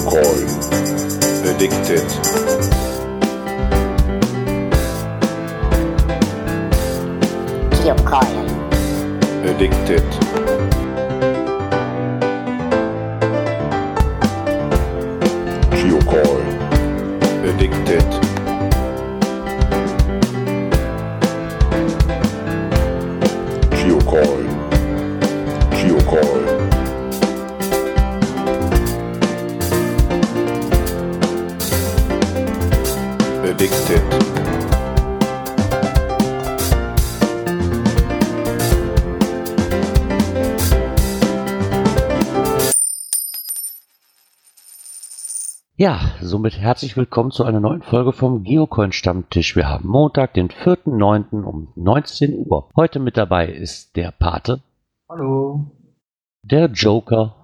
Geocoin. Addicted. Geocoin. Addicted. Somit herzlich willkommen zu einer neuen Folge vom Geocoin Stammtisch. Wir haben Montag, den 4.9. um 19 Uhr. Heute mit dabei ist der Pate, Hallo. der Joker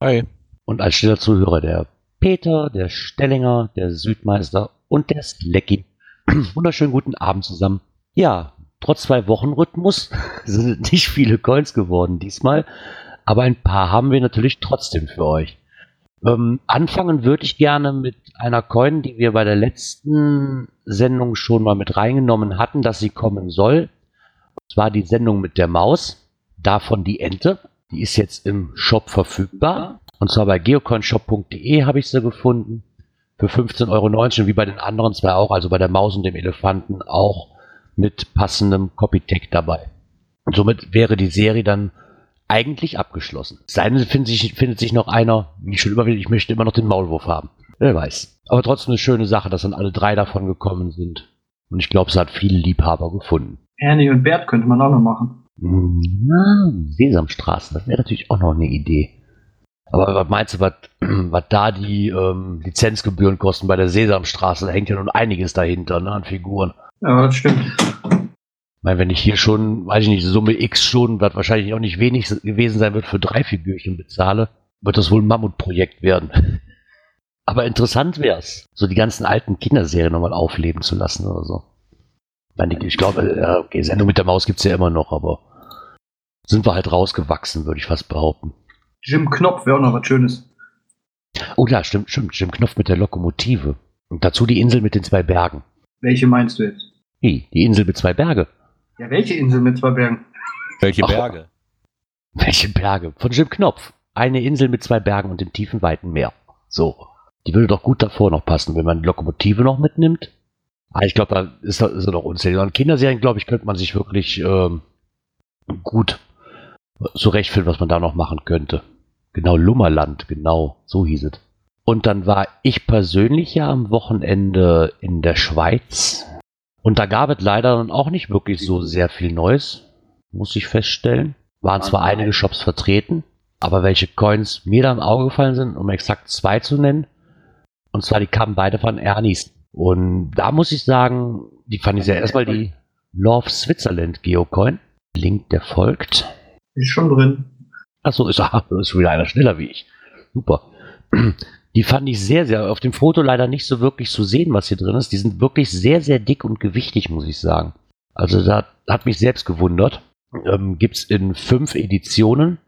Hi. und als stiller Zuhörer der Peter, der Stellinger, der Südmeister und der Slacky. Wunderschönen guten Abend zusammen. Ja, trotz zwei Wochen Rhythmus sind nicht viele Coins geworden diesmal, aber ein paar haben wir natürlich trotzdem für euch. Ähm, anfangen würde ich gerne mit einer Coin, die wir bei der letzten Sendung schon mal mit reingenommen hatten, dass sie kommen soll. Und zwar die Sendung mit der Maus, davon die Ente. Die ist jetzt im Shop verfügbar. Und zwar bei geocoinshop.de habe ich sie gefunden. Für 15,90 Euro, wie bei den anderen zwei auch, also bei der Maus und dem Elefanten auch mit passendem Copytech dabei. Und somit wäre die Serie dann eigentlich abgeschlossen. Sein findet sich, findet sich noch einer, wie ich schon immer will, ich möchte immer noch den Maulwurf haben. Wer weiß. Aber trotzdem eine schöne Sache, dass dann alle drei davon gekommen sind. Und ich glaube, es hat viele Liebhaber gefunden. Ernie und Bert könnte man auch noch machen. Na, Sesamstraße, das wäre natürlich auch noch eine Idee. Aber was meinst du, was, was da die ähm, Lizenzgebühren kosten bei der Sesamstraße? Da hängt ja nun einiges dahinter, ne, an Figuren. Ja, das stimmt. Ich meine, wenn ich hier schon, weiß ich nicht, Summe X schon, was wahrscheinlich auch nicht wenig gewesen sein wird, für drei Figürchen bezahle, wird das wohl ein Mammutprojekt werden. Aber interessant wäre es, so die ganzen alten Kinderserien nochmal aufleben zu lassen oder so. Ich, meine, ich glaube, ja, okay, Sendung mit der Maus gibt's ja immer noch, aber sind wir halt rausgewachsen, würde ich fast behaupten. Jim Knopf wäre auch noch was Schönes. Oh ja, stimmt, stimmt, Jim Knopf mit der Lokomotive. Und dazu die Insel mit den zwei Bergen. Welche meinst du jetzt? Die Insel mit zwei Berge. Ja, welche Insel mit zwei Bergen? Welche Ach. Berge? Welche Berge? Von Jim Knopf. Eine Insel mit zwei Bergen und dem tiefen, weiten Meer. So. Die würde doch gut davor noch passen, wenn man die Lokomotive noch mitnimmt. Ah, ich glaube, da ist, er- ist er noch unzählig. An Kinderserien, glaube ich, könnte man sich wirklich ähm, gut zurechtfinden, was man da noch machen könnte. Genau, Lummerland, genau, so hieß es. Und dann war ich persönlich ja am Wochenende in der Schweiz. Und da gab es leider dann auch nicht wirklich so sehr viel Neues, muss ich feststellen. Waren zwar einige Shops vertreten, aber welche Coins mir da im Auge gefallen sind, um exakt zwei zu nennen, und zwar die kamen beide von Ernies. Und da muss ich sagen, die fand ich sehr erstmal die Love Switzerland Geocoin. Link, der folgt. Ist schon drin. Achso, ist, ist wieder einer schneller wie ich. Super. Die fand ich sehr, sehr, auf dem Foto leider nicht so wirklich zu sehen, was hier drin ist. Die sind wirklich sehr, sehr dick und gewichtig, muss ich sagen. Also da hat mich selbst gewundert. Ähm, Gibt es in fünf Editionen.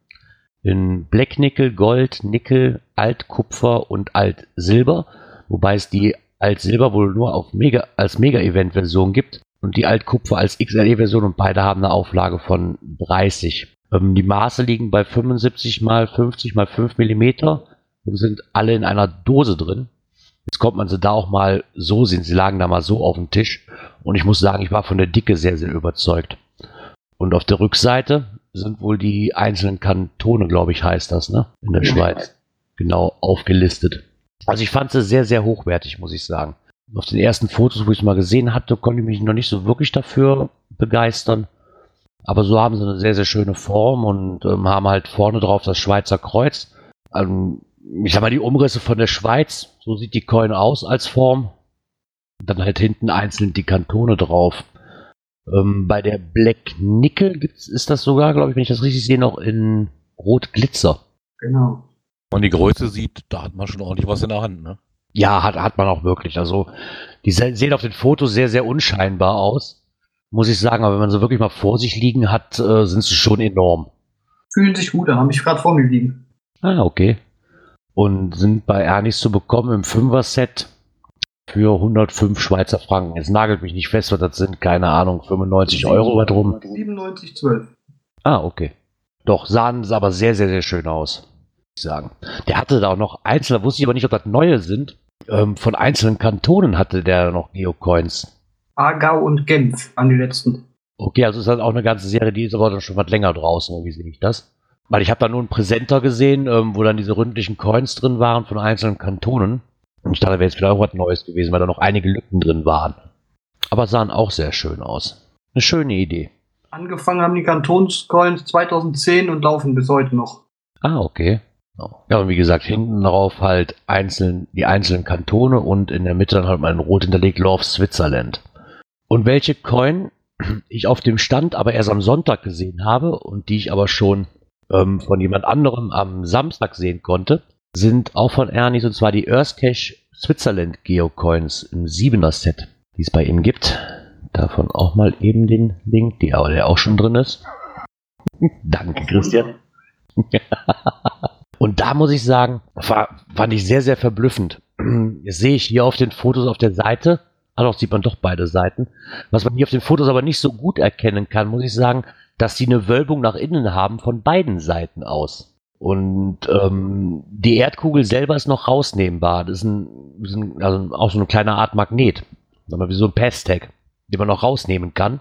In Black Nickel, Gold, Nickel, Altkupfer und Altsilber. Wobei es die Altsilber wohl nur auf Mega, als Mega-Event-Version gibt. Und die Altkupfer als XLE-Version und beide haben eine Auflage von 30. Ähm, die Maße liegen bei 75 mal 50 mal 5 Millimeter und sind alle in einer Dose drin. Jetzt kommt man sie da auch mal so sehen. Sie lagen da mal so auf dem Tisch. Und ich muss sagen, ich war von der Dicke sehr, sehr überzeugt. Und auf der Rückseite sind wohl die einzelnen Kantone, glaube ich, heißt das, ne? In der. Schweiz. Genau aufgelistet. Also ich fand sie sehr, sehr hochwertig, muss ich sagen. Auf den ersten Fotos, wo ich es mal gesehen hatte, konnte ich mich noch nicht so wirklich dafür begeistern. Aber so haben sie eine sehr, sehr schöne Form und ähm, haben halt vorne drauf das Schweizer Kreuz. Ähm, ich sag mal, die Umrisse von der Schweiz, so sieht die Coin aus als Form. Und dann halt hinten einzeln die Kantone drauf. Ähm, bei der Black Nickel gibt's, ist das sogar, glaube ich, wenn ich das richtig sehe, noch in Rot Glitzer. Genau. Und die Größe sieht, da hat man schon ordentlich was in der Hand, ne? Ja, hat, hat man auch wirklich. Also, die se- sehen auf den Fotos sehr, sehr unscheinbar aus. Muss ich sagen, aber wenn man sie wirklich mal vor sich liegen hat, äh, sind sie schon enorm. Fühlen sich gut an, habe ich gerade vor mir liegen. Ah, okay. Und sind bei Ernis zu bekommen im Fünfer-Set für 105 Schweizer Franken. Jetzt nagelt mich nicht fest, was das sind, keine Ahnung, 95 Euro was drum. 97,12. Ah, okay. Doch, sahen es aber sehr, sehr, sehr schön aus, ich sagen. Der hatte da auch noch einzelne, wusste ich aber nicht, ob das neue sind. Ähm, von einzelnen Kantonen hatte der noch Geocoins. Aargau und Genf an die letzten. Okay, also ist das auch eine ganze Serie, die ist aber dann schon was länger draußen, wie sehe ich das? Weil ich habe da nur einen Präsenter gesehen, ähm, wo dann diese ründlichen Coins drin waren von einzelnen Kantonen. Und ich dachte, da wäre jetzt wieder auch was Neues gewesen, weil da noch einige Lücken drin waren. Aber sahen auch sehr schön aus. Eine schöne Idee. Angefangen haben die Kantonscoins 2010 und laufen bis heute noch. Ah, okay. Ja, und wie gesagt, hinten drauf halt einzeln, die einzelnen Kantone und in der Mitte dann halt mal in Rot hinterlegt Love Switzerland. Und welche Coin ich auf dem Stand aber erst am Sonntag gesehen habe und die ich aber schon ähm, von jemand anderem am Samstag sehen konnte, sind auch von Ernis und zwar die Earthcache Switzerland Geocoins im 7er Set, die es bei ihm gibt. Davon auch mal eben den Link, die, der auch schon drin ist. Danke, Christian. und da muss ich sagen, war, fand ich sehr, sehr verblüffend. Jetzt sehe ich hier auf den Fotos auf der Seite, ah doch, sieht man doch beide Seiten. Was man hier auf den Fotos aber nicht so gut erkennen kann, muss ich sagen, dass sie eine Wölbung nach innen haben von beiden Seiten aus. Und ähm, die Erdkugel selber ist noch rausnehmbar. Das ist, ein, ist ein, also auch so eine kleine Art Magnet. Sagen wir, wie so ein Passtag, den man noch rausnehmen kann.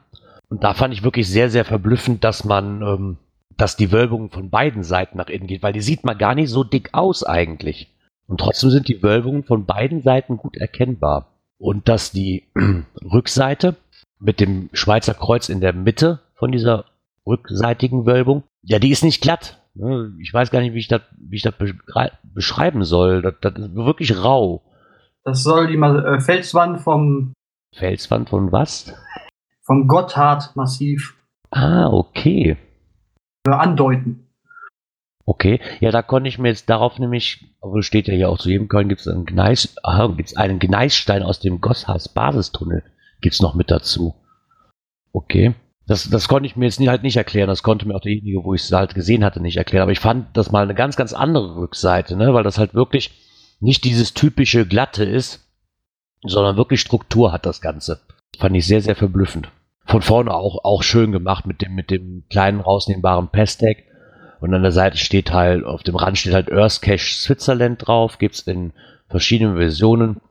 Und da fand ich wirklich sehr, sehr verblüffend, dass man, ähm, dass die Wölbung von beiden Seiten nach innen geht, weil die sieht man gar nicht so dick aus eigentlich. Und trotzdem sind die Wölbungen von beiden Seiten gut erkennbar. Und dass die Rückseite mit dem Schweizer Kreuz in der Mitte von dieser rückseitigen Wölbung, ja, die ist nicht glatt. Ne? Ich weiß gar nicht, wie ich das, wie ich das beschreiben soll. Das, das ist wirklich rau. Das soll die äh, Felswand vom Felswand von was? Vom Gotthard-Massiv. Ah, okay. Andeuten. Okay, ja, da konnte ich mir jetzt darauf nämlich, obwohl steht ja hier auch zu jedem Coin gibt es einen Gneis, gibt's einen Gneisstein aus dem Gosshaus Basistunnel, gibt es noch mit dazu. Okay. Das, das konnte ich mir jetzt nie, halt nicht erklären. Das konnte mir auch derjenige, wo ich es halt gesehen hatte, nicht erklären. Aber ich fand das mal eine ganz, ganz andere Rückseite, ne? weil das halt wirklich nicht dieses typische Glatte ist, sondern wirklich Struktur hat das Ganze. Fand ich sehr, sehr verblüffend. Von vorne auch, auch schön gemacht mit dem, mit dem kleinen rausnehmbaren Pestec. Und an der Seite steht halt, auf dem Rand steht halt Earth Cache Switzerland drauf. Gibt es in verschiedenen Versionen.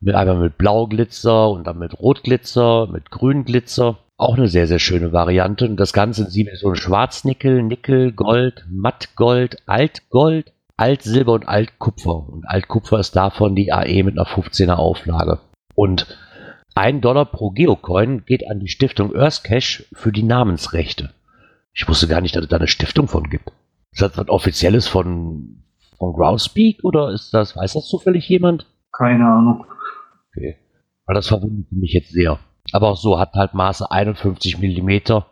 Mit, einmal mit Blauglitzer und dann mit Rotglitzer, mit Grünglitzer. Auch eine sehr, sehr schöne Variante. Und das Ganze in sieben so Schwarznickel, Nickel, Gold, Mattgold, Altgold, Altsilber und Altkupfer. Und Altkupfer ist davon die AE mit einer 15er Auflage. Und ein Dollar pro Geocoin geht an die Stiftung Earthcache für die Namensrechte. Ich wusste gar nicht, dass es da eine Stiftung von gibt. Ist das was Offizielles von, von Groundspeak oder ist das, weiß das zufällig jemand? Keine Ahnung. Okay. Weil das verwundert mich jetzt sehr. Aber auch so hat halt Maße 51 mm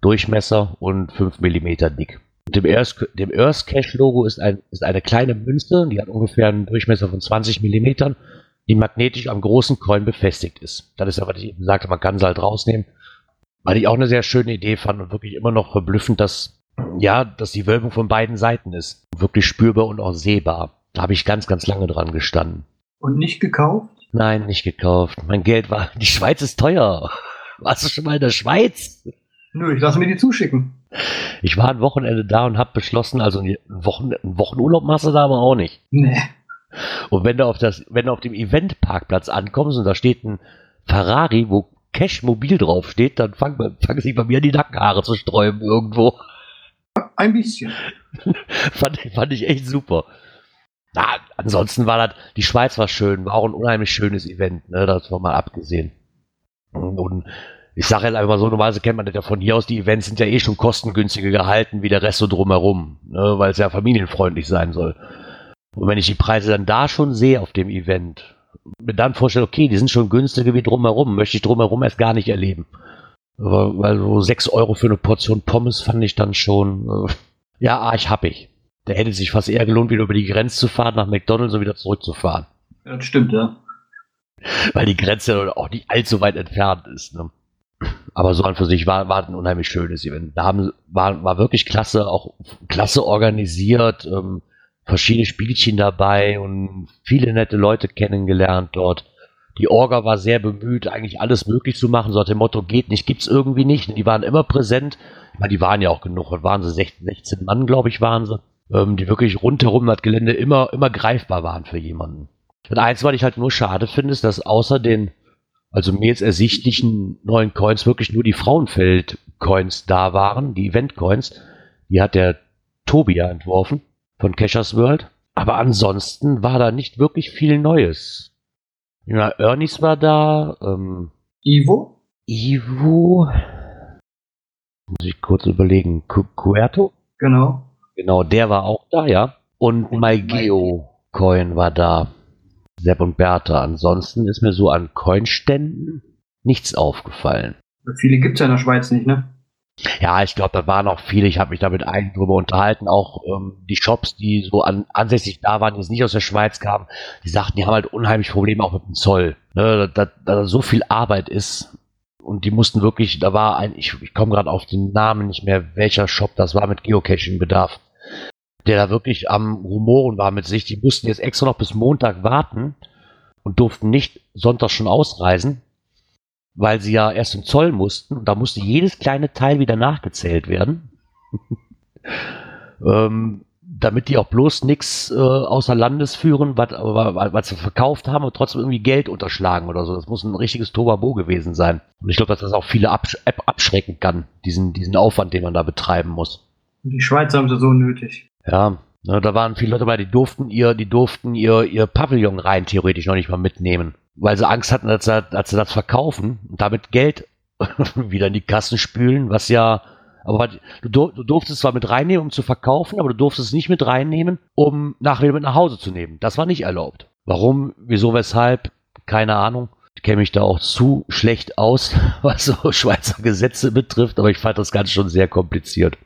Durchmesser und 5 mm dick. Dem Earth, dem Earth Cache Logo ist, ein, ist eine kleine Münze, die hat ungefähr einen Durchmesser von 20 mm, die magnetisch am großen Coin befestigt ist. Das ist ja, was ich eben sagte, man kann sie halt rausnehmen. Weil ich auch eine sehr schöne Idee fand und wirklich immer noch verblüffend, dass, ja, dass die Wölbung von beiden Seiten ist. Wirklich spürbar und auch sehbar. Da habe ich ganz, ganz lange dran gestanden. Und nicht gekauft? Nein, nicht gekauft. Mein Geld war. Die Schweiz ist teuer. Warst du schon mal in der Schweiz? Nö, ich lasse mir die zuschicken. Ich war ein Wochenende da und habe beschlossen, also einen, Wochen, einen Wochenurlaub machst du da aber auch nicht. Nee. Und wenn du auf das, wenn du auf dem Eventparkplatz ankommst und da steht ein Ferrari, wo Cash Mobil draufsteht, dann fangen fang sich bei mir die Nackenhaare zu sträuben irgendwo. Ein bisschen. fand, fand ich echt super. Na, ansonsten war das, die Schweiz war schön, war auch ein unheimlich schönes Event, ne, das war mal abgesehen. Und ich sage jetzt einfach so, normalerweise kennt man das ja von hier aus, die Events sind ja eh schon kostengünstiger gehalten wie der Rest so drumherum, ne, weil es ja familienfreundlich sein soll. Und wenn ich die Preise dann da schon sehe auf dem Event, mir dann vorstelle, okay, die sind schon günstiger wie drumherum, möchte ich drumherum erst gar nicht erleben. Weil so 6 Euro für eine Portion Pommes fand ich dann schon, äh, ja, arg happig. Da hätte sich fast eher gelohnt, wieder über die Grenze zu fahren, nach McDonalds und wieder zurückzufahren. Ja, das stimmt, ja. Weil die Grenze auch nicht allzu weit entfernt ist. Ne? Aber so an für sich war, war ein unheimlich schönes Event. Da haben, war, war wirklich klasse, auch klasse organisiert. Ähm, verschiedene Spielchen dabei und viele nette Leute kennengelernt dort. Die Orga war sehr bemüht, eigentlich alles möglich zu machen. So hat dem Motto, geht nicht, gibt's irgendwie nicht. Und die waren immer präsent. Ich meine, die waren ja auch genug. Waren sie? 16, 16 Mann, glaube ich, waren sie. Ähm, die wirklich rundherum das Gelände immer, immer greifbar waren für jemanden. Und eins, was ich halt nur schade finde, ist, dass außer den, also mir jetzt ersichtlichen neuen Coins wirklich nur die Frauenfeld-Coins da waren, die Event-Coins. Die hat der Tobi ja entworfen von Cashers World. Aber ansonsten war da nicht wirklich viel Neues. Ja, Ernies war da, ähm, Ivo? Ivo, muss ich kurz überlegen, Cu Cuerto? Genau. Genau, der war auch da, ja. Und MyGeo Coin war da. Sepp und Bertha. Ansonsten ist mir so an Coinständen nichts aufgefallen. Viele gibt's ja in der Schweiz nicht, ne? Ja, ich glaube, da waren auch viele. Ich habe mich da mit einigen drüber unterhalten. Auch ähm, die Shops, die so an, ansässig da waren, die jetzt nicht aus der Schweiz kamen, die sagten, die haben halt unheimlich Probleme auch mit dem Zoll. Ne, da, da so viel Arbeit ist. Und die mussten wirklich, da war ein, ich, ich komme gerade auf den Namen nicht mehr, welcher Shop das war mit Geocaching-Bedarf, der da wirklich am Rumoren war mit sich. Die mussten jetzt extra noch bis Montag warten und durften nicht Sonntag schon ausreisen, weil sie ja erst im Zoll mussten und da musste jedes kleine Teil wieder nachgezählt werden. ähm, damit die auch bloß nichts äh, außer Landes führen, was, sie verkauft haben und trotzdem irgendwie Geld unterschlagen oder so. Das muss ein richtiges Tobabo gewesen sein. Und ich glaube, dass das auch viele absch abschrecken kann, diesen, diesen Aufwand, den man da betreiben muss. Die Schweizer haben sie so nötig. Ja, ne, da waren viele Leute dabei, die durften ihr, die durften ihr, ihr Pavillon rein theoretisch noch nicht mal mitnehmen weil sie Angst hatten, dass sie, dass sie das verkaufen und damit Geld wieder in die Kassen spülen, was ja, aber du, du durftest zwar mit reinnehmen, um zu verkaufen, aber du durftest es nicht mit reinnehmen, um nachher mit nach Hause zu nehmen. Das war nicht erlaubt. Warum, wieso, weshalb, keine Ahnung. Ich kenne mich da auch zu schlecht aus, was so Schweizer Gesetze betrifft, aber ich fand das Ganze schon sehr kompliziert.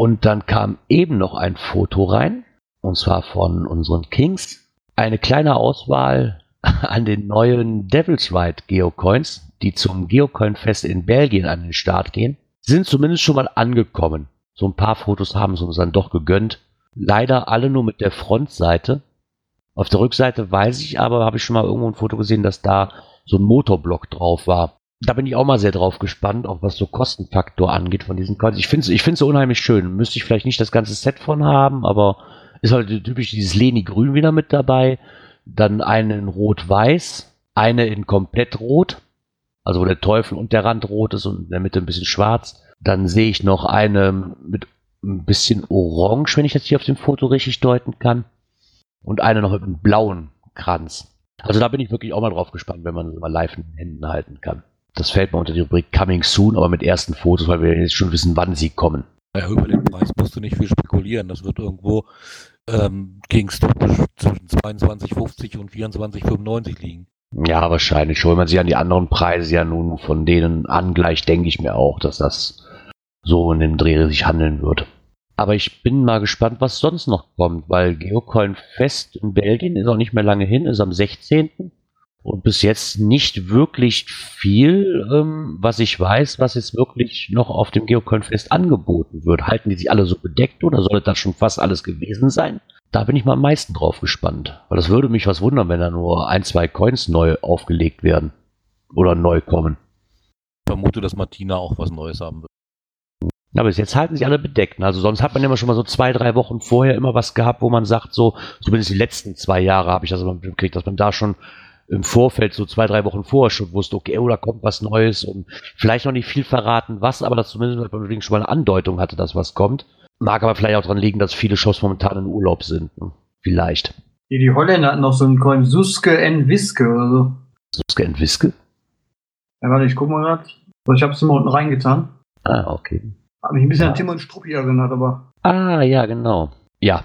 Und dann kam eben noch ein Foto rein, und zwar von unseren Kings. Eine kleine Auswahl an den neuen Devil's Ride Geocoins, die zum Geocoin-Fest in Belgien an den Start gehen, sind zumindest schon mal angekommen. So ein paar Fotos haben sie uns dann doch gegönnt. Leider alle nur mit der Frontseite. Auf der Rückseite weiß ich aber, habe ich schon mal irgendwo ein Foto gesehen, dass da so ein Motorblock drauf war. Da bin ich auch mal sehr drauf gespannt, auch was so Kostenfaktor angeht von diesen Coins. Ich finde es ich find's unheimlich schön. Müsste ich vielleicht nicht das ganze Set von haben, aber ist halt typisch dieses Leni Grün wieder mit dabei dann eine in Rot-Weiß, eine in komplett Rot, also wo der Teufel und der Rand rot ist und in der Mitte ein bisschen schwarz. Dann sehe ich noch eine mit ein bisschen Orange, wenn ich das hier auf dem Foto richtig deuten kann. Und eine noch mit einem blauen Kranz. Also da bin ich wirklich auch mal drauf gespannt, wenn man sie mal live in den Händen halten kann. Das fällt mal unter die Rubrik Coming Soon, aber mit ersten Fotos, weil wir jetzt schon wissen, wann sie kommen. Ja, über den Preis musst du nicht viel spekulieren. Das wird irgendwo ähm, ging es zwischen 22,50 und 24,95 liegen. Ja, wahrscheinlich schon. Wenn man sich an die anderen Preise ja nun von denen angleicht, denke ich mir auch, dass das so in dem Dreh sich handeln wird. Aber ich bin mal gespannt, was sonst noch kommt, weil Geocoin Fest in Belgien ist auch nicht mehr lange hin, ist am 16. Und bis jetzt nicht wirklich viel, ähm, was ich weiß, was jetzt wirklich noch auf dem Geocoin-Fest angeboten wird. Halten die sich alle so bedeckt oder soll das schon fast alles gewesen sein? Da bin ich mal am meisten drauf gespannt. Weil das würde mich was wundern, wenn da nur ein, zwei Coins neu aufgelegt werden. Oder neu kommen. Ich vermute, dass Martina auch was Neues haben wird. Aber bis jetzt halten sich alle bedeckt. Also sonst hat man immer schon mal so zwei, drei Wochen vorher immer was gehabt, wo man sagt, so, zumindest die letzten zwei Jahre habe ich das immer gekriegt, dass man da schon im Vorfeld, so zwei, drei Wochen vorher schon wusste, okay, oh, da kommt was Neues und vielleicht noch nicht viel verraten, was, aber das zumindest schon mal eine Andeutung hatte, dass was kommt. Mag aber vielleicht auch daran liegen, dass viele Shows momentan in Urlaub sind. Ne? Vielleicht. Die, die Holländer hatten noch so einen Coin Suske en Wiske oder so. Suske en Wiske? Ja, warte, ich guck mal grad. Ich hab's immer unten reingetan. Ah, okay. Hat mich ein bisschen ja. an Tim und Struppi erinnert, aber. Ah, ja, genau. Ja.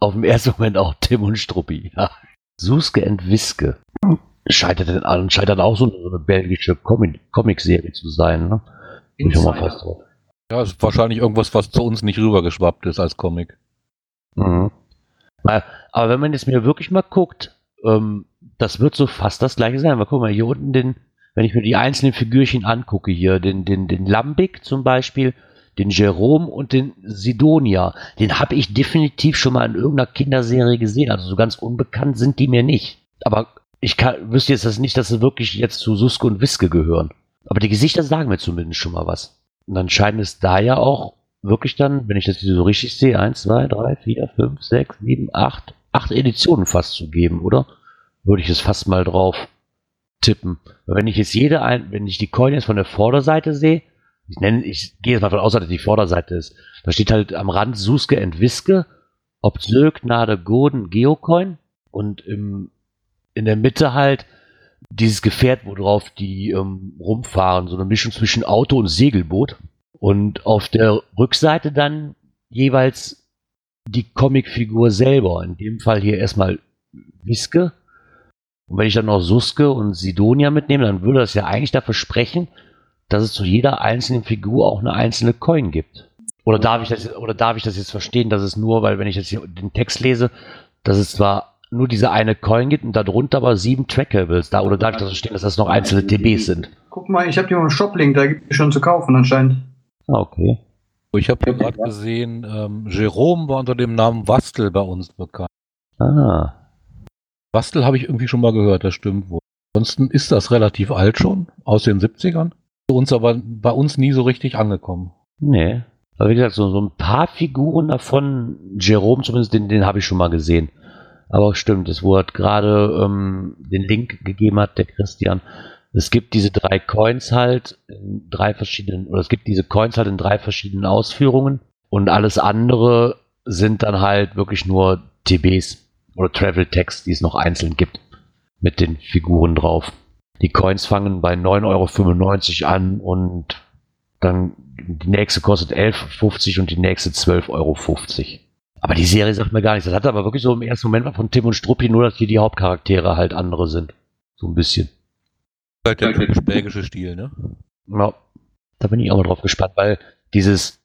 Auf dem ersten Moment auch Tim und Struppi, ja. Suske and Wiske. Scheitert denn an, scheitert auch so eine, so eine belgische Comic-Serie zu sein, ne? Bin ich mal fast drauf. Ja, ist wahrscheinlich irgendwas, was zu uns nicht rübergeschwappt ist als Comic. Mhm. Aber wenn man jetzt mir wirklich mal guckt, ähm, das wird so fast das gleiche sein. Mal guck mal, hier unten den, wenn ich mir die einzelnen Figürchen angucke, hier, den, den, den Lambik zum Beispiel, den Jerome und den Sidonia. Den habe ich definitiv schon mal in irgendeiner Kinderserie gesehen. Also so ganz unbekannt sind die mir nicht. Aber ich kann, wüsste jetzt das nicht, dass sie wirklich jetzt zu Suske und Wiske gehören. Aber die Gesichter sagen mir zumindest schon mal was. Und dann scheint es da ja auch wirklich dann, wenn ich das so richtig sehe, 1, 2, 3, 4, 5, 6, 7, 8, 8 Editionen fast zu geben, oder? Würde ich es fast mal drauf tippen. Wenn ich jetzt jede ein, wenn ich die Coin jetzt von der Vorderseite sehe, ich nenne, ich gehe jetzt mal von aus, dass die Vorderseite ist. Da steht halt am Rand Suske Entwiske, Obsö, Gnade, Goden, Geocoin und im, in der Mitte halt dieses Gefährt, worauf die ähm, rumfahren, so eine Mischung zwischen Auto und Segelboot. Und auf der Rückseite dann jeweils die Comicfigur selber. In dem Fall hier erstmal Wiske. Und wenn ich dann noch Suske und Sidonia mitnehme, dann würde das ja eigentlich dafür sprechen, dass es zu jeder einzelnen Figur auch eine einzelne Coin gibt. Oder darf ich das, oder darf ich das jetzt verstehen, dass es nur, weil wenn ich jetzt hier den Text lese, dass es zwar nur diese eine Coin gibt und darunter aber sieben Trackables da, oder darf ich das verstehen, dass das noch einzelne TBs sind? Guck mal, ich habe hier mal einen Shop-Link, da gibt es schon zu kaufen anscheinend. Ah, okay. Ich habe hier gerade gesehen, ähm, Jerome war unter dem Namen Wastel bei uns bekannt. Ah. Wastel habe ich irgendwie schon mal gehört, das stimmt wohl. Ansonsten ist das relativ alt schon, aus den 70ern. Uns aber bei uns nie so richtig angekommen. Nee. Aber wie gesagt, so, so ein paar Figuren davon, Jerome zumindest, den, den habe ich schon mal gesehen. Aber stimmt, es wurde gerade ähm, den Link gegeben hat, der Christian. Es gibt diese drei Coins halt in drei verschiedenen, oder es gibt diese Coins halt in drei verschiedenen Ausführungen und alles andere sind dann halt wirklich nur TBs oder Travel Text, die es noch einzeln gibt mit den Figuren drauf. Die Coins fangen bei 9,95 Euro an und dann die nächste kostet 11,50 und die nächste 12,50 Euro. Aber die Serie sagt mir gar nichts. Das hat aber wirklich so im ersten Moment mal von Tim und Struppi, nur dass hier die Hauptcharaktere halt andere sind. So ein bisschen. Halt der typisch belgische Stil, ne? Ja, da bin ich auch mal drauf gespannt, weil dieses,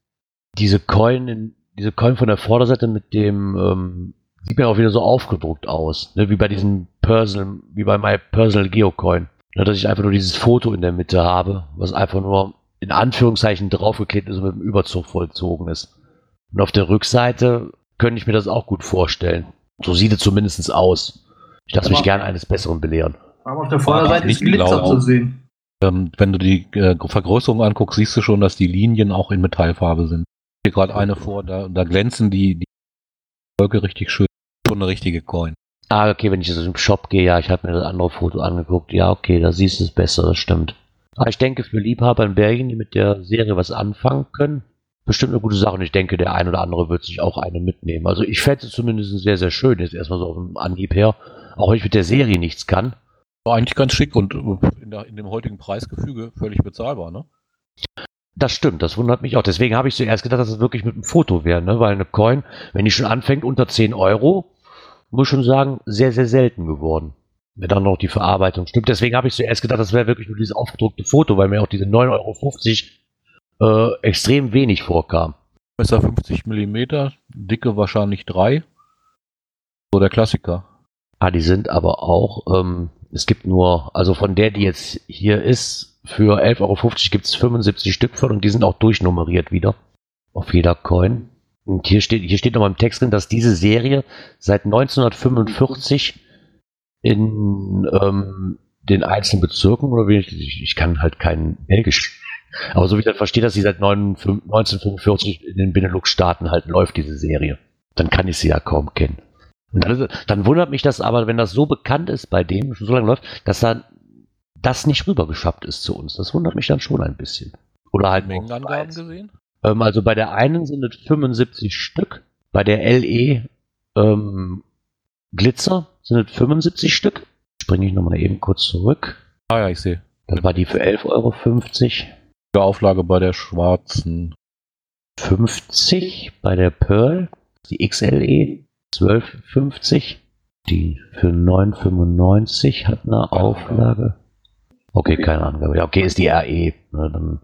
diese Coin, in, diese Coin von der Vorderseite mit dem, ähm, sieht mir auch wieder so aufgedruckt aus, ne, wie bei diesem Personal, wie bei My Personal Geocoin. Dass ich einfach nur dieses Foto in der Mitte habe, was einfach nur in Anführungszeichen draufgeklebt ist und mit dem Überzug vollzogen ist. Und auf der Rückseite könnte ich mir das auch gut vorstellen. So sieht es zumindest aus. Ich lasse mich gern eines Besseren belehren. Aber auf der Vorderseite ist nicht Glitzer zu sehen. Ähm, wenn du die äh, Vergrößerung anguckst, siehst du schon, dass die Linien auch in Metallfarbe sind. Hier gerade eine vor, da, da glänzen die, die Wolke richtig schön. Schon eine richtige Coin. Ah, okay, wenn ich jetzt im Shop gehe, ja, ich habe mir das andere Foto angeguckt. Ja, okay, da siehst du es besser, das stimmt. Aber ich denke, für Liebhaber in Belgien, die mit der Serie was anfangen können, bestimmt eine gute Sache. Und ich denke, der ein oder andere wird sich auch eine mitnehmen. Also ich fände es zumindest sehr, sehr schön, jetzt erstmal so auf dem Anhieb her. Auch wenn ich mit der Serie nichts kann. War eigentlich ganz schick und äh, in, der, in dem heutigen Preisgefüge völlig bezahlbar, ne? Das stimmt, das wundert mich auch. Deswegen habe ich zuerst gedacht, dass es wirklich mit einem Foto wäre, ne? weil eine Coin, wenn die schon anfängt unter 10 Euro, muss schon sagen, sehr, sehr selten geworden. Wenn dann noch die Verarbeitung stimmt. Deswegen habe ich zuerst gedacht, das wäre wirklich nur dieses aufgedruckte Foto, weil mir auch diese 9,50 Euro äh, extrem wenig vorkam. Messer 50 mm, Dicke wahrscheinlich 3. So der Klassiker. Ah, die sind aber auch, ähm, es gibt nur, also von der, die jetzt hier ist, für 11,50 Euro gibt es 75 Stück von und die sind auch durchnummeriert wieder. Auf jeder Coin. Und hier steht, hier steht nochmal im Text drin, dass diese Serie seit 1945 in ähm, den einzelnen Bezirken, oder wie ich, ich, kann halt kein Belgisch, aber so wie ich das verstehe, dass sie seit 9, 1945 in den Benelux-Staaten halt läuft, diese Serie. Dann kann ich sie ja kaum kennen. Und dann, ist, dann wundert mich das aber, wenn das so bekannt ist bei dem, schon so lange läuft, dass dann das nicht rübergeschafft ist zu uns. Das wundert mich dann schon ein bisschen. Oder halt Mengenangaben gesehen? Ähm, also bei der einen sind es 75 Stück, bei der LE ähm, Glitzer sind es 75 Stück. Springe ich nochmal eben kurz zurück. Ah ja, ich sehe. Das war die für 11,50 Euro. Die Auflage bei der schwarzen. 50 bei der Pearl, die XLE 12,50. Die für 9,95 hat eine Auflage. Okay, keine Angabe. Ja, okay, ist die RE. Ne, dann,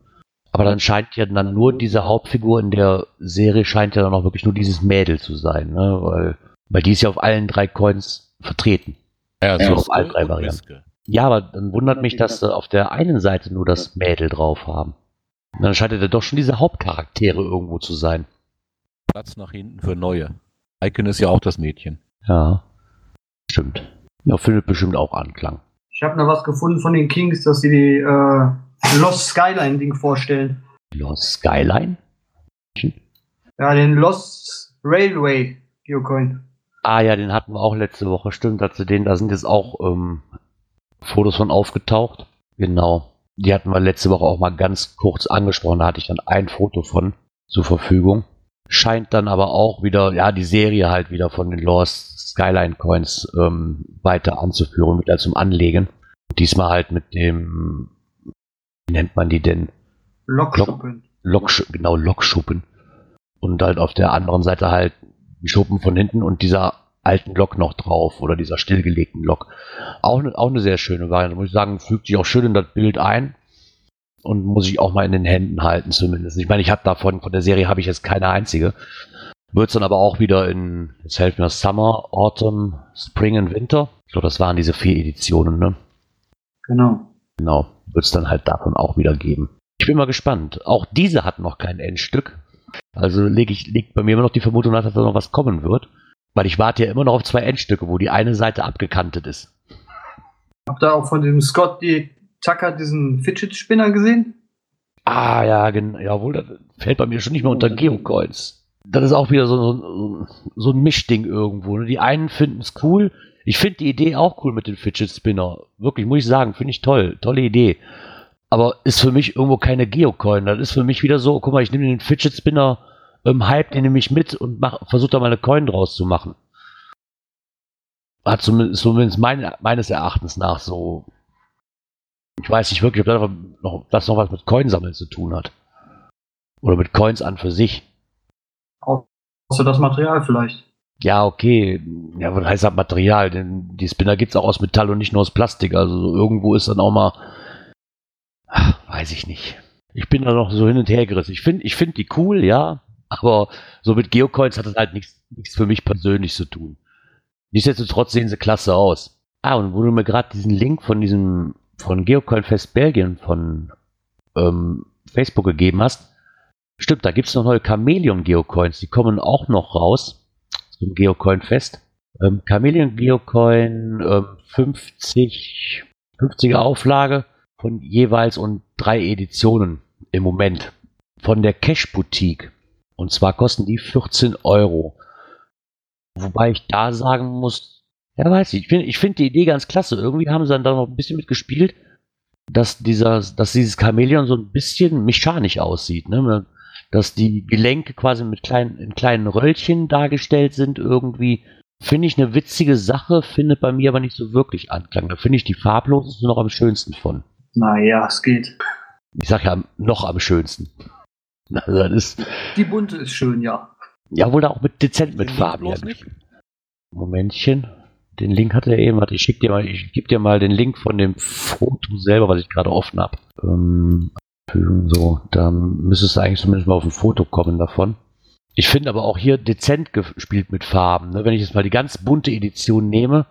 aber dann scheint ja dann nur diese Hauptfigur in der Serie scheint ja dann auch wirklich nur dieses Mädel zu sein, ne? Weil, weil die ist ja auf allen drei Coins vertreten. Ja, Ja, so auf allen drei Varianten. Ja, aber dann wundert mich, dass sie auf der einen Seite nur das Mädel drauf haben. Dann scheint er doch schon diese Hauptcharaktere irgendwo zu sein. Platz nach hinten für neue. Icon ist ja auch das Mädchen. Ja. Stimmt. Ja, findet bestimmt auch Anklang. Ich habe noch was gefunden von den Kings, dass sie die äh, Lost Skyline Ding vorstellen. Lost Skyline? Ja, den Lost Railway Geocoin. Ah ja, den hatten wir auch letzte Woche. Stimmt, sie den, da sind jetzt auch ähm, Fotos von aufgetaucht. Genau. Die hatten wir letzte Woche auch mal ganz kurz angesprochen. Da hatte ich dann ein Foto von zur Verfügung. Scheint dann aber auch wieder, ja, die Serie halt wieder von den Lost Skyline Coins ähm, weiter anzuführen, wieder zum Anlegen. Diesmal halt mit dem, wie nennt man die denn? Lokschuppen. Lok, genau, Lokschuppen. Und halt auf der anderen Seite halt die Schuppen von hinten und dieser alten Lok noch drauf oder dieser stillgelegten Lok. Auch, ne, auch eine sehr schöne Variante. Muss ich sagen, fügt sich auch schön in das Bild ein und muss ich auch mal in den Händen halten zumindest. Ich meine, ich habe davon, von der Serie habe ich jetzt keine einzige. Wird es dann aber auch wieder in, jetzt helfen mir Summer, Autumn, Spring und Winter. Ich glaube, das waren diese vier Editionen, ne? Genau. Genau. Wird es dann halt davon auch wieder geben. Ich bin mal gespannt. Auch diese hat noch kein Endstück. Also leg ich, liegt bei mir immer noch die Vermutung nach, dass da noch was kommen wird. Weil ich warte ja immer noch auf zwei Endstücke, wo die eine Seite abgekantet ist. Habt ihr auch von dem Scott die Tucker diesen Fidget Spinner gesehen? Ah, ja, genau. Jawohl, das fällt bei mir schon nicht mehr unter Geocoins. Das ist auch wieder so, so, so ein Mischding irgendwo. Ne? Die einen finden es cool. Ich finde die Idee auch cool mit dem Fidget Spinner. Wirklich, muss ich sagen, finde ich toll. Tolle Idee. Aber ist für mich irgendwo keine Geocoin. Das ist für mich wieder so, guck mal, ich nehme den Fidget Spinner, ähm, hype den nämlich mit und versuche da mal eine Coin draus zu machen. Hat zumindest, zumindest mein, meines Erachtens nach so. Ich weiß nicht wirklich, ob das noch, das noch was mit Coinsammeln zu tun hat. Oder mit Coins an für sich. Außer das Material vielleicht. Ja, okay. Ja, was heißt das Material? Denn die Spinner gibt es auch aus Metall und nicht nur aus Plastik. Also irgendwo ist dann auch mal. Ach, weiß ich nicht. Ich bin da noch so hin und her gerissen. Ich finde ich find die cool, ja. Aber so mit Geocoins hat das halt nichts, für mich persönlich zu tun. Nichtsdestotrotz sehen sie klasse aus. Ah, und wo du mir gerade diesen Link von diesem, von Geocoin Fest Belgien von ähm, Facebook gegeben hast, stimmt, da gibt es noch neue Chameleon Geocoins, die kommen auch noch raus zum Geocoin Fest. Ähm, Chameleon Geocoin ähm, 50, 50er Auflage von jeweils und drei Editionen im Moment von der Cash Boutique. Und zwar kosten die 14 Euro. Wobei ich da sagen muss, ja weiß ich, ich finde ich find die Idee ganz klasse. Irgendwie haben sie dann da noch ein bisschen mitgespielt, dass, dieser, dass dieses Chamäleon so ein bisschen mechanisch aussieht. Ne? Dass die Gelenke quasi mit kleinen, in kleinen Röllchen dargestellt sind irgendwie. Finde ich eine witzige Sache, findet bei mir aber nicht so wirklich Anklang. Da finde ich die farblosesten noch am schönsten von. Naja, es geht. Ich sag ja noch am schönsten. Also das ist, Die bunte ist schön, ja. ja, wohl da auch mit dezent mit Den Farben. Ja. nicht? Momentchen. Den Link hat er eben. Warte, ich schick dir mal, ich gebe dir mal den Link von dem Foto selber, was ich gerade offen habe. Ähm, fügen, so, da müsstest du eigentlich zumindest mal auf ein Foto kommen davon. Ich finde aber auch hier dezent gespielt mit Farben. Ne? Wenn ich jetzt mal die ganz bunte Edition nehme,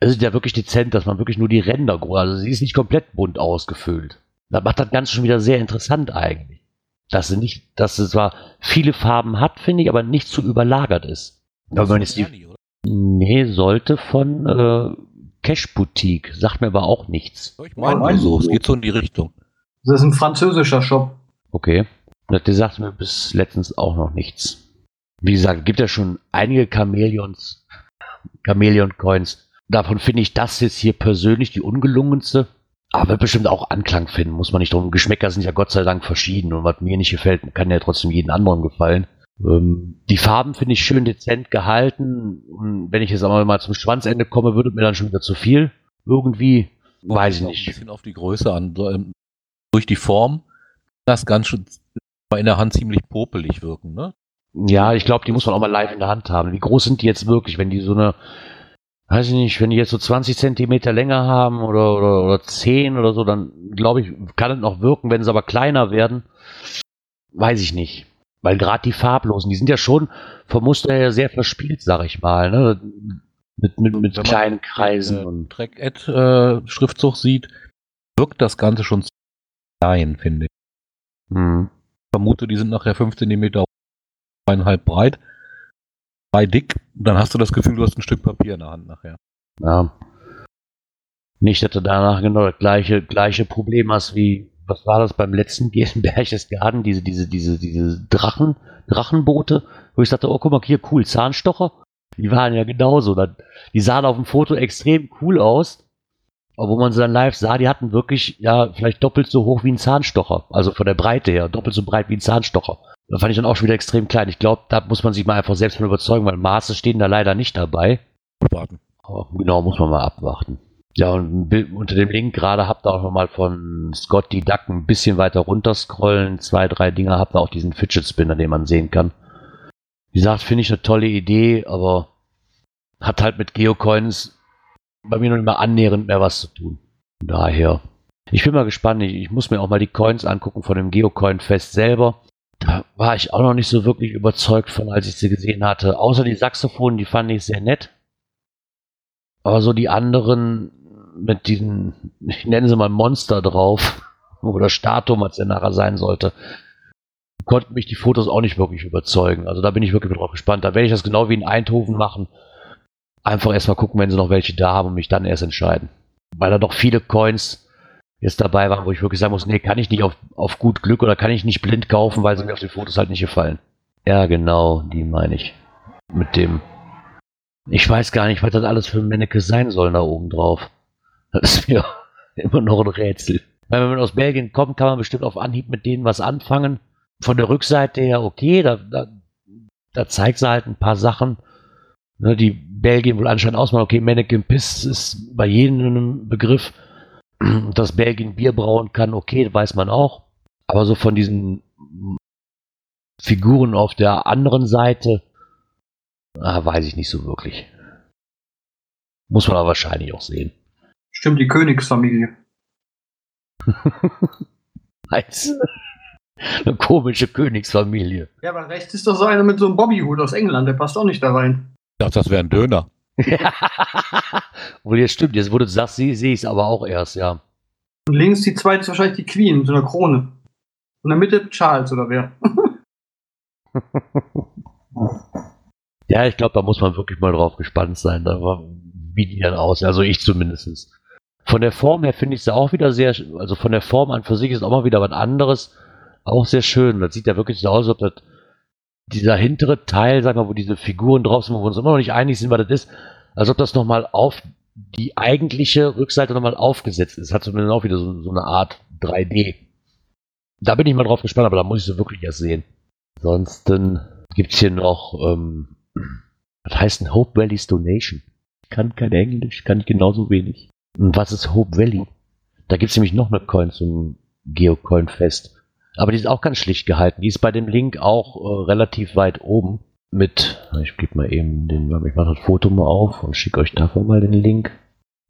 ist es ja wirklich dezent, dass man wirklich nur die Ränder, also sie ist nicht komplett bunt ausgefüllt. Da macht das Ganze schon wieder sehr interessant eigentlich. Dass sie nicht, dass sie zwar viele Farben hat, finde ich, aber nicht zu überlagert ist. Aber wenn jetzt die, Ernie, oder? nee, sollte von äh, Cash Boutique, sagt mir aber auch nichts. Ich meine so, es so. geht so in die Richtung. Das ist ein französischer Shop. Okay. Und Der sagt mir bis letztens auch noch nichts. Wie gesagt, gibt ja schon einige Chamäleons, Chamäleon-Coins. Davon finde ich das jetzt hier persönlich die ungelungenste. Aber wird bestimmt auch Anklang finden, muss man nicht drum. Geschmäcker sind ja Gott sei Dank verschieden. Und was mir nicht gefällt, kann ja trotzdem jeden anderen gefallen. Ähm, die Farben finde ich schön dezent gehalten. Und wenn ich jetzt aber mal zum Schwanzende komme, würde mir dann schon wieder zu viel. Irgendwie, weiß ich auch Ein nicht. bisschen auf die Größe an. Durch die Form das ganz schön in der Hand ziemlich popelig wirken, ne? Ja, ich glaube, die muss man auch mal live in der Hand haben. Wie groß sind die jetzt wirklich, wenn die so eine, weiß ich nicht, wenn die jetzt so 20 Zentimeter länger haben oder, oder, oder 10 oder so, dann glaube ich, kann es noch wirken, wenn sie aber kleiner werden. Weiß ich nicht. Weil gerade die farblosen, die sind ja schon vom Muster her sehr verspielt, sag ich mal, ne? Mit, mit, mit Wenn man kleinen Kreisen äh, und. Track-Ad-Schriftzug sieht, wirkt das Ganze schon finde ich. Hm. Ich vermute, die sind nachher 5 cm eineinhalb breit, drei dick. Dann hast du das Gefühl, du hast ein Stück Papier in der Hand nachher. Ja. Nicht, dass du danach genau das gleiche, gleiche Problem hast wie, was war das beim letzten Berchtesgaden, diese, diese, diese, diese Drachen, Drachenboote, wo ich sagte, oh, guck mal, hier, cool, Zahnstocher. Die waren ja genauso. Die sahen auf dem Foto extrem cool aus. Aber wo man sie dann live sah, die hatten wirklich, ja, vielleicht doppelt so hoch wie ein Zahnstocher. Also von der Breite her, doppelt so breit wie ein Zahnstocher. Da fand ich dann auch schon wieder extrem klein. Ich glaube, da muss man sich mal einfach selbst von überzeugen, weil Maße stehen da leider nicht dabei. Warten. Aber genau, muss man mal abwarten. Ja, und unter dem Link gerade habt ihr auch nochmal von Scott die Duck ein bisschen weiter runter scrollen. Zwei, drei Dinger habt ihr auch diesen Fidget Spinner, den man sehen kann. Wie gesagt, finde ich eine tolle Idee, aber hat halt mit Geocoins bei mir noch nicht mal annähernd mehr was zu tun. Von daher. Ich bin mal gespannt. Ich, ich muss mir auch mal die Coins angucken von dem Geocoin-Fest selber. Da war ich auch noch nicht so wirklich überzeugt von, als ich sie gesehen hatte. Außer die Saxophonen, die fand ich sehr nett. Aber so die anderen mit diesen, ich nenne sie mal Monster drauf, oder Statue, was der nachher sein sollte, konnten mich die Fotos auch nicht wirklich überzeugen. Also da bin ich wirklich drauf gespannt. Da werde ich das genau wie in Eindhoven machen. Einfach erstmal gucken, wenn sie noch welche da haben und mich dann erst entscheiden. Weil da doch viele Coins jetzt dabei waren, wo ich wirklich sagen muss, nee, kann ich nicht auf, auf gut Glück oder kann ich nicht blind kaufen, weil sie mir auf den Fotos halt nicht gefallen. Ja, genau, die meine ich. Mit dem. Ich weiß gar nicht, was das alles für Manneke sein sollen da oben drauf. Das ist mir immer noch ein Rätsel. Weil wenn man aus Belgien kommt, kann man bestimmt auf Anhieb mit denen was anfangen. Von der Rückseite her okay, da, da, da zeigt sie halt ein paar Sachen, ne, die Belgien wohl anscheinend ausmachen. Okay, Mannequin Piss ist bei jedem ein Begriff. Dass Belgien Bier brauen kann, okay, weiß man auch. Aber so von diesen Figuren auf der anderen Seite, ah, weiß ich nicht so wirklich. Muss man aber wahrscheinlich auch sehen. Stimmt, die Königsfamilie. Als eine komische Königsfamilie. Ja, aber rechts ist doch so einer mit so einem Bobbyhut aus England, der passt auch nicht da rein. Ich dachte, das wäre ein Döner. Wohl, jetzt stimmt, jetzt wurde du sagst, sehe ich es aber auch erst, ja. Und links die zweite ist wahrscheinlich die Queen mit so einer Krone. Und in der Mitte Charles oder wer? Ja, ich glaube, da muss man wirklich mal drauf gespannt sein, wie die dann aussehen. Also ich zumindest. Von der Form her finde ich sie auch wieder sehr, also von der Form an für sich ist auch mal wieder was anderes. Auch sehr schön. Das sieht ja wirklich so aus, als ob das dieser hintere Teil, sag mal, wo diese Figuren drauf sind, wo wir uns immer noch nicht einig sind, was das ist, als ob das nochmal auf die eigentliche Rückseite nochmal aufgesetzt ist. Hat zumindest auch wieder so, so eine Art 3D. Da bin ich mal drauf gespannt, aber da muss ich sie wirklich erst sehen. Ansonsten gibt's hier noch, ähm, was heißt ein Hope Valley's Donation? Ich kann kein Englisch, kann ich genauso wenig. Und was ist Hope Valley? Da gibt's nämlich noch eine Coin zum Geocoin-Fest. Aber die ist auch ganz schlicht gehalten. Die ist bei dem Link auch äh, relativ weit oben mit, ich gebe mal eben den, ich mache das Foto mal auf und schicke euch davon mal den Link.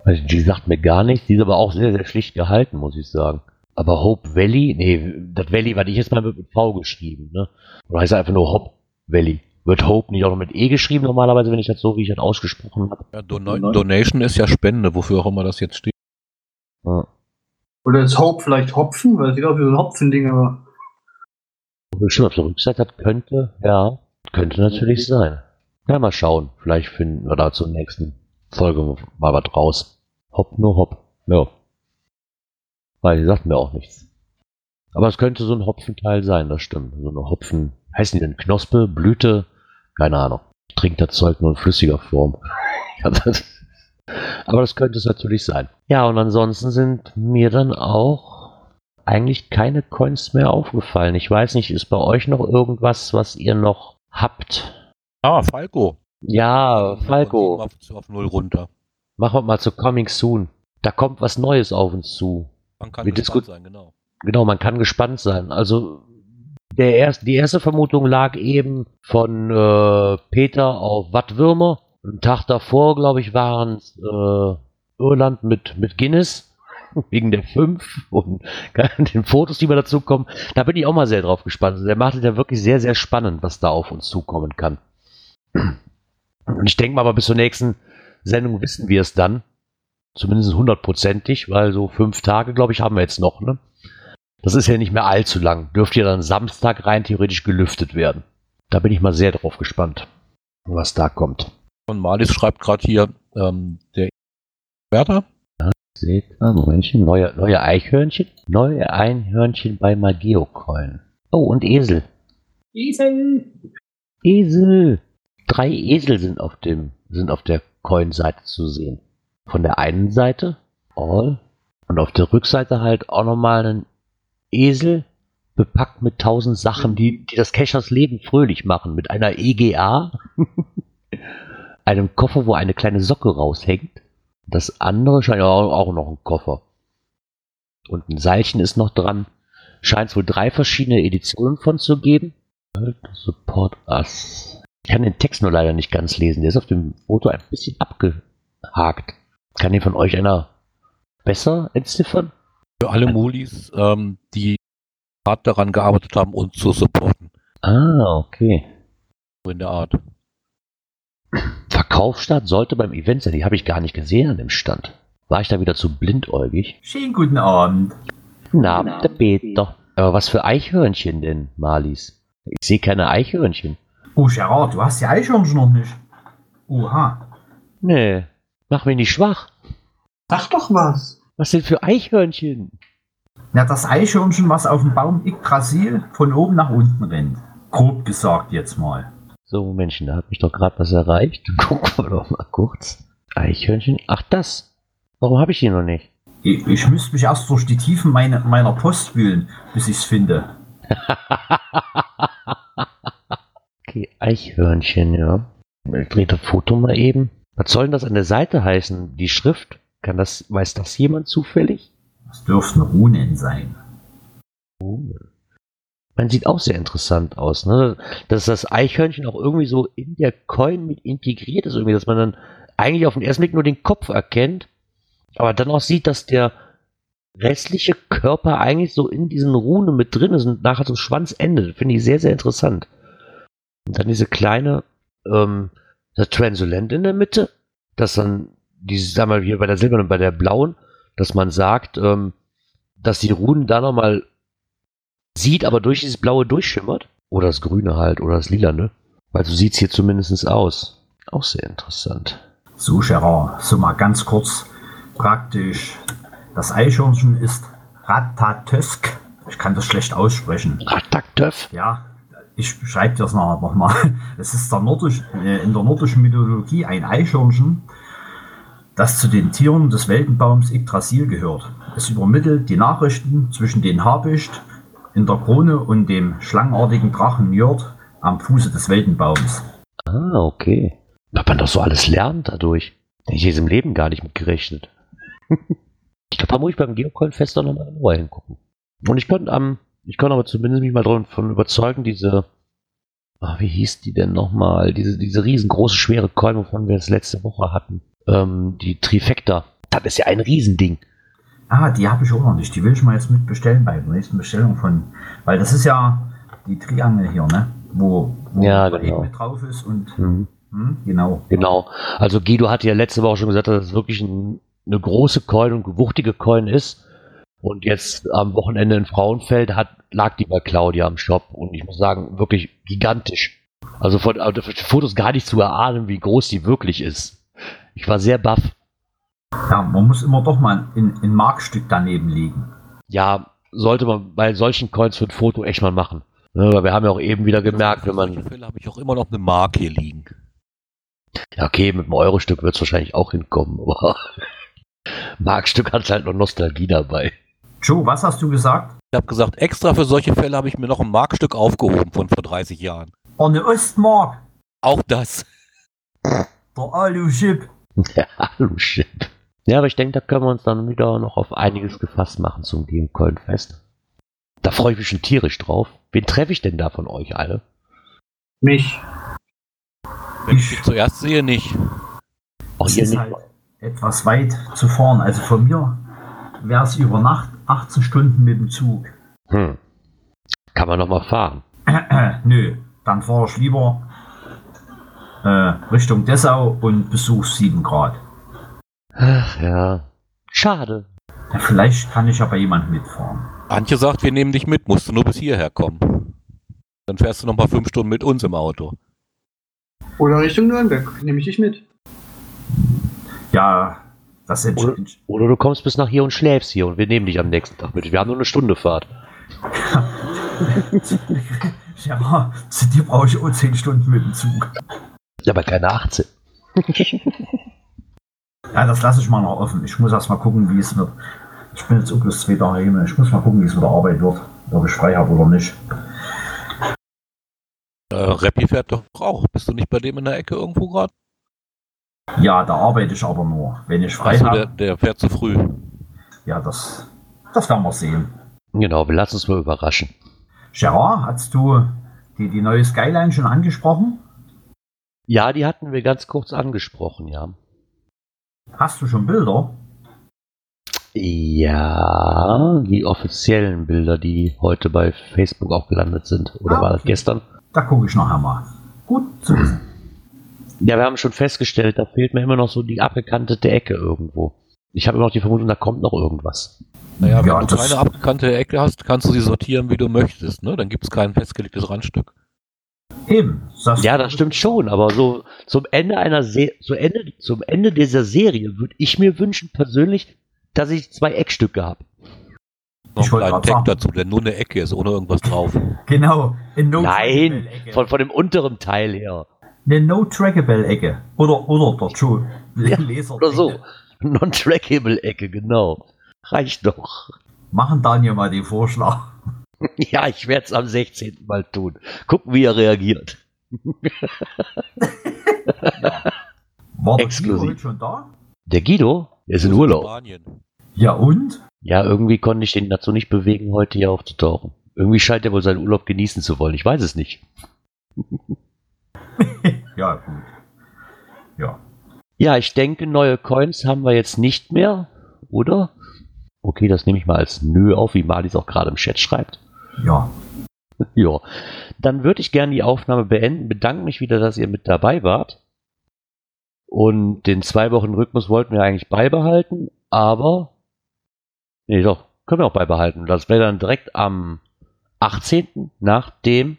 Also die sagt mir gar nichts, die ist aber auch sehr, sehr schlicht gehalten, muss ich sagen. Aber Hope Valley, nee, das Valley war ich jetzt mal mit V geschrieben, ne? Oder heißt einfach nur Hope Valley? Wird Hope nicht auch noch mit E geschrieben normalerweise, wenn ich das so, wie ich das ausgesprochen habe? Ja, Dona Donation ist ja Spende, wofür auch immer das jetzt steht. Ja. Oder ist Hope vielleicht Hopfen? Weil es sieht aus wie so ein Hopfending, aber. Bestimmt auf der Rückseite, das könnte, ja, könnte natürlich sein. Ja, mal schauen. Vielleicht finden wir da zur nächsten Folge mal was raus. Hopp, nur hopp. Ja. Weil die sagt mir auch nichts. Aber es könnte so ein Hopfenteil sein, das stimmt. So eine Hopfen, heißen die denn Knospe, Blüte? Keine Ahnung. Trinkt das Zeug nur in flüssiger Form. Aber das könnte es natürlich sein. Ja, und ansonsten sind mir dann auch eigentlich keine Coins mehr aufgefallen. Ich weiß nicht, ist bei euch noch irgendwas, was ihr noch habt? Ah, Falco. Ja, Falco. Auf, auf null runter. Machen wir mal zu Coming Soon. Da kommt was Neues auf uns zu. Man kann Wir gespannt sein, genau. Genau, man kann gespannt sein. Also der erst, die erste Vermutung lag eben von äh, Peter auf Wattwürmer. Einen Tag davor, glaube ich, waren es äh, Irland mit, mit Guinness. Wegen der fünf und den Fotos, die mir dazu kommen. Da bin ich auch mal sehr drauf gespannt. Also der macht es ja wirklich sehr, sehr spannend, was da auf uns zukommen kann. Und ich denke mal, aber bis zur nächsten Sendung wissen wir es dann. Zumindest hundertprozentig, weil so fünf Tage, glaube ich, haben wir jetzt noch, ne? Das ist ja nicht mehr allzu lang. Dürfte ja dann Samstag rein theoretisch gelüftet werden. Da bin ich mal sehr drauf gespannt, was da kommt. Und Malis schreibt gerade hier, ähm, der Werder. Seht ihr, Momentchen, neue, neue Eichhörnchen. Neue Einhörnchen bei Magiocoin. Oh, und Esel. Esel! Esel. Drei Esel sind auf dem, sind auf der Coin-Seite zu sehen. Von der einen Seite All und auf der Rückseite halt auch nochmal ein Esel bepackt mit tausend Sachen, die, die das Cachers Leben fröhlich machen. Mit einer EGA, einem Koffer, wo eine kleine Socke raushängt. Das andere scheint auch, noch ein Koffer. Und ein Seilchen ist noch dran. Scheint es wohl drei verschiedene Editionen von zu geben. Support Us. Ich kann den Text nur leider nicht ganz lesen. Der ist auf dem Foto ein bisschen abgehakt. Kann den von euch einer besser entziffern? Für alle Mulis, ähm, die hart daran gearbeitet haben, uns zu supporten. Ah, okay. So in der Art. Verkaufsstart sollte beim Event sein. Die habe ich gar nicht gesehen an dem Stand. War ich da wieder zu blindäugig? Schönen guten Abend. Guten Abend, der Peter. Aber was für Eichhörnchen denn, Marlies? Ich sehe keine Eichhörnchen. Oh, Gerard, du hast die Eichhörnchen noch nicht. Oha. Nee, mach mich nicht schwach. Sag doch was. Was denn für Eichhörnchen? Na, das Eichhörnchen, was auf dem Baum Yggdrasil von oben nach unten rennt. Grob gesagt jetzt mal. So, Menschen, da hat mich doch gerade was erreicht. Gucken wir doch mal kurz. Eichhörnchen? Ach, das. Warum habe ich die noch nicht? Ich, ich müsste mich erst durch die Tiefen meine, meiner Post wühlen, bis ich's finde. Okay, Eichhörnchen, ja. Ich drehe das Foto mal eben. Was soll denn das an der Seite heißen? Die Schrift? Kann das, weiß das jemand zufällig? Das dürften Runen sein. Man sieht auch sehr interessant aus, ne? Dass das Eichhörnchen auch irgendwie so in der Coin mit integriert ist, irgendwie, dass man dann eigentlich auf den ersten Blick nur den Kopf erkennt, aber dann auch sieht, dass der restliche Körper eigentlich so in diesen Runen mit drin ist und nachher zum Schwanz endet. Finde ich sehr, sehr interessant. Und dann diese kleine, ähm, das Transulent in der Mitte, dass dann, diese, sagen wir mal, hier bei der silbernen und bei der blauen, dass man sagt, ähm, dass die Runen da nochmal sieht, aber durch dieses Blaue durchschimmert. Oder das Grüne halt, oder das Lilane. Weil so sieht es hier zumindest aus. Auch sehr interessant. So, Gerard, so mal ganz kurz praktisch. Das Eichhörnchen ist Ratatösk. Ich kann das schlecht aussprechen. Rataktöff. Ja, ich schreibe das nachher nochmal. Es ist der nordisch, äh, in der nordischen Mythologie ein Eichhörnchen, das zu den Tieren des Weltenbaums Yggdrasil gehört. Es übermittelt die Nachrichten zwischen den Habicht in der Krone und dem schlangenartigen Drachen Njord am Fuße des Weltenbaums. Ah, okay. Was man doch so alles lernt dadurch. Hätte ich jetzt im Leben gar nicht mit gerechnet. ich glaube, da muss ich beim Geocoin-Fest doch nochmal genauer hingucken. Und ich konnte am, ich konnte aber zumindest mich mal davon überzeugen, diese, ah, wie hieß die denn nochmal? Diese, diese riesengroße, schwere Coin, wovon wir das letzte Woche hatten. Ähm, die Trifecta. Das ist ja ein Riesending. Ah, die habe ich auch noch nicht. Die will ich mal jetzt mitbestellen bei der nächsten Bestellung von. Weil das ist ja die Triangel hier, ne? Wo, wo Ja, genau. Mit drauf ist und. Mhm. Hm, genau. Genau. Also Guido hatte ja letzte Woche schon gesagt, dass es wirklich ein, eine große Coin und wuchtige Coin ist. Und jetzt am Wochenende in Frauenfeld hat, lag die bei Claudia am Shop und ich muss sagen, wirklich gigantisch. Also von, also von den Fotos gar nicht zu erahnen, wie groß die wirklich ist. Ich war sehr baff. Ja, man muss immer doch mal ein, ein Markstück daneben liegen. Ja, sollte man bei solchen Coins für ein Foto echt mal machen. Ne, weil wir haben ja auch eben wieder gemerkt, wenn man, Fälle habe ich auch immer noch eine Mark hier liegen. ja okay, mit einem Euro-Stück wird es wahrscheinlich auch hinkommen, aber Markstück hat halt noch Nostalgie dabei. Joe, was hast du gesagt? Ich habe gesagt, extra für solche Fälle habe ich mir noch ein Markstück aufgehoben von vor 30 Jahren. Oh, eine Ostmark. Auch das. Der Alu-Chip. Ja, hallo Shit. Ja, aber ich denke, da können wir uns dann wieder noch auf einiges gefasst machen zum Gamecoin-Fest. Da freue ich mich schon tierisch drauf. Wen treffe ich denn da von euch alle? Mich. Wenn ich dich zuerst sehe, nicht. Auch Das ihr ist nicht? halt etwas weit zu fahren. Also von mir wäre es über Nacht 18 Stunden mit dem Zug. Hm. Kann man noch mal fahren. Nö, dann fahre ich lieber äh, Richtung Dessau und besuche 7 Grad. Ach ja. Schade. Ja, vielleicht kann ich ja bei jemandem mitfahren. Antje sagt, wir nehmen dich mit, musst du nur bis hierher kommen. Dann fährst du noch mal fünf Stunden mit uns im Auto. Oder Richtung Nürnberg. Nehme ich dich mit. Ja, das sind Oder, oder du kommst bis nach hier und schläfst hier und wir nehmen dich am nächsten Tag mit. Wir haben nur eine Stunde Fahrt. Ja, zu dir brauche ich auch 10 Stunden mit dem Zug. Ja, aber keine 18. Ja, das lasse ich mal noch offen. Ich muss erst mal gucken, wie es wird. Ich bin jetzt auch bloß zwei Tage hin. Ich muss mal gucken, wie es mit der Arbeit wird. Ob ich frei habe oder nicht. Äh, Reppi fährt doch auch. Bist du nicht bei dem in der Ecke irgendwo gerade? Ja, da arbeite ich aber nur. Wenn ich frei Achso, der, habe, der fährt zu früh. ja, das, das werden wir sehen. Genau, wir lassen uns mal überraschen. Gerard, hast du die, die neue Skyline schon angesprochen? Ja, die hatten wir ganz kurz angesprochen, ja. Hast du schon Bilder? Ja, die offiziellen Bilder, die heute bei Facebook auch gelandet sind. Oder Ah, war das okay. gestern? Da gucke ich nachher mal. Gut zu wissen. Ja, wir haben schon festgestellt, da fehlt mir immer noch so die abgekantete Ecke irgendwo. Ich habe immer noch die Vermutung, da kommt noch irgendwas. Naja, wenn Ja, du keine abgekannte Ecke hast, kannst du sie sortieren, wie du möchtest. Ne? Dann gibt es kein festgelegtes Randstück. Eben. Das Ja, das stimmt schon, aber so zum Ende einer Se zu Ende, zum Ende dieser Serie würde ich mir wünschen persönlich, dass ich zwei Eckstücke habe. Noch Ich einen wollte kleinen Tag dazu, der nur eine Ecke ist, ohne irgendwas drauf. Genau. In no Nein, von, von dem unteren Teil her. Eine No-Trackable-Ecke. Oder, oder der Joe. Ja, Laser Oder so. Non-Trackable-Ecke, genau. Reicht doch. Machen Daniel mal den Vorschlag. Ja, ich werde es am 16. Mal tun. Gucken, wie er reagiert. War der Exklusiv. Guido schon da? Der Guido, der ist in Urlaub. Spanien. Ja und? Ja, irgendwie konnte ich den dazu nicht bewegen, heute hier aufzutauchen. Irgendwie scheint er wohl seinen Urlaub genießen zu wollen. Ich weiß es nicht. Ja, gut. Ja. Ja, ich denke, neue Coins haben wir jetzt nicht mehr, oder? Okay, das nehme ich mal als Nö auf, wie Marlies auch gerade im Chat schreibt. Ja. Ja, dann würde ich gerne die Aufnahme beenden. Bedanke mich wieder, dass ihr mit dabei wart. Und den zwei Wochen Rhythmus wollten wir eigentlich beibehalten, aber nee, doch, können wir auch beibehalten. Das wäre dann direkt am 18. nach dem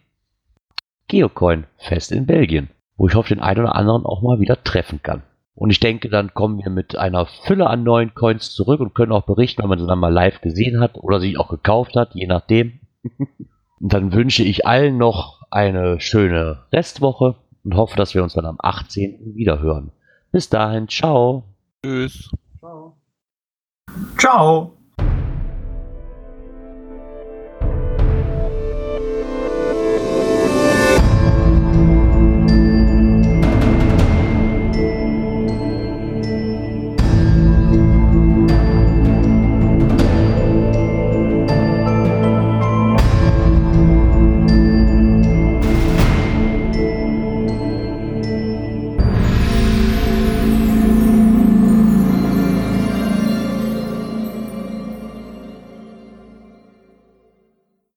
Geocoin-Fest in Belgien, wo ich hoffe, den einen oder anderen auch mal wieder treffen kann. Und ich denke, dann kommen wir mit einer Fülle an neuen Coins zurück und können auch berichten, wenn man sie dann mal live gesehen hat oder sie auch gekauft hat, je nachdem. Und dann wünsche ich allen noch eine schöne Restwoche und hoffe, dass wir uns dann am 18. wieder hören. Bis dahin, ciao. Tschüss. Ciao. Ciao.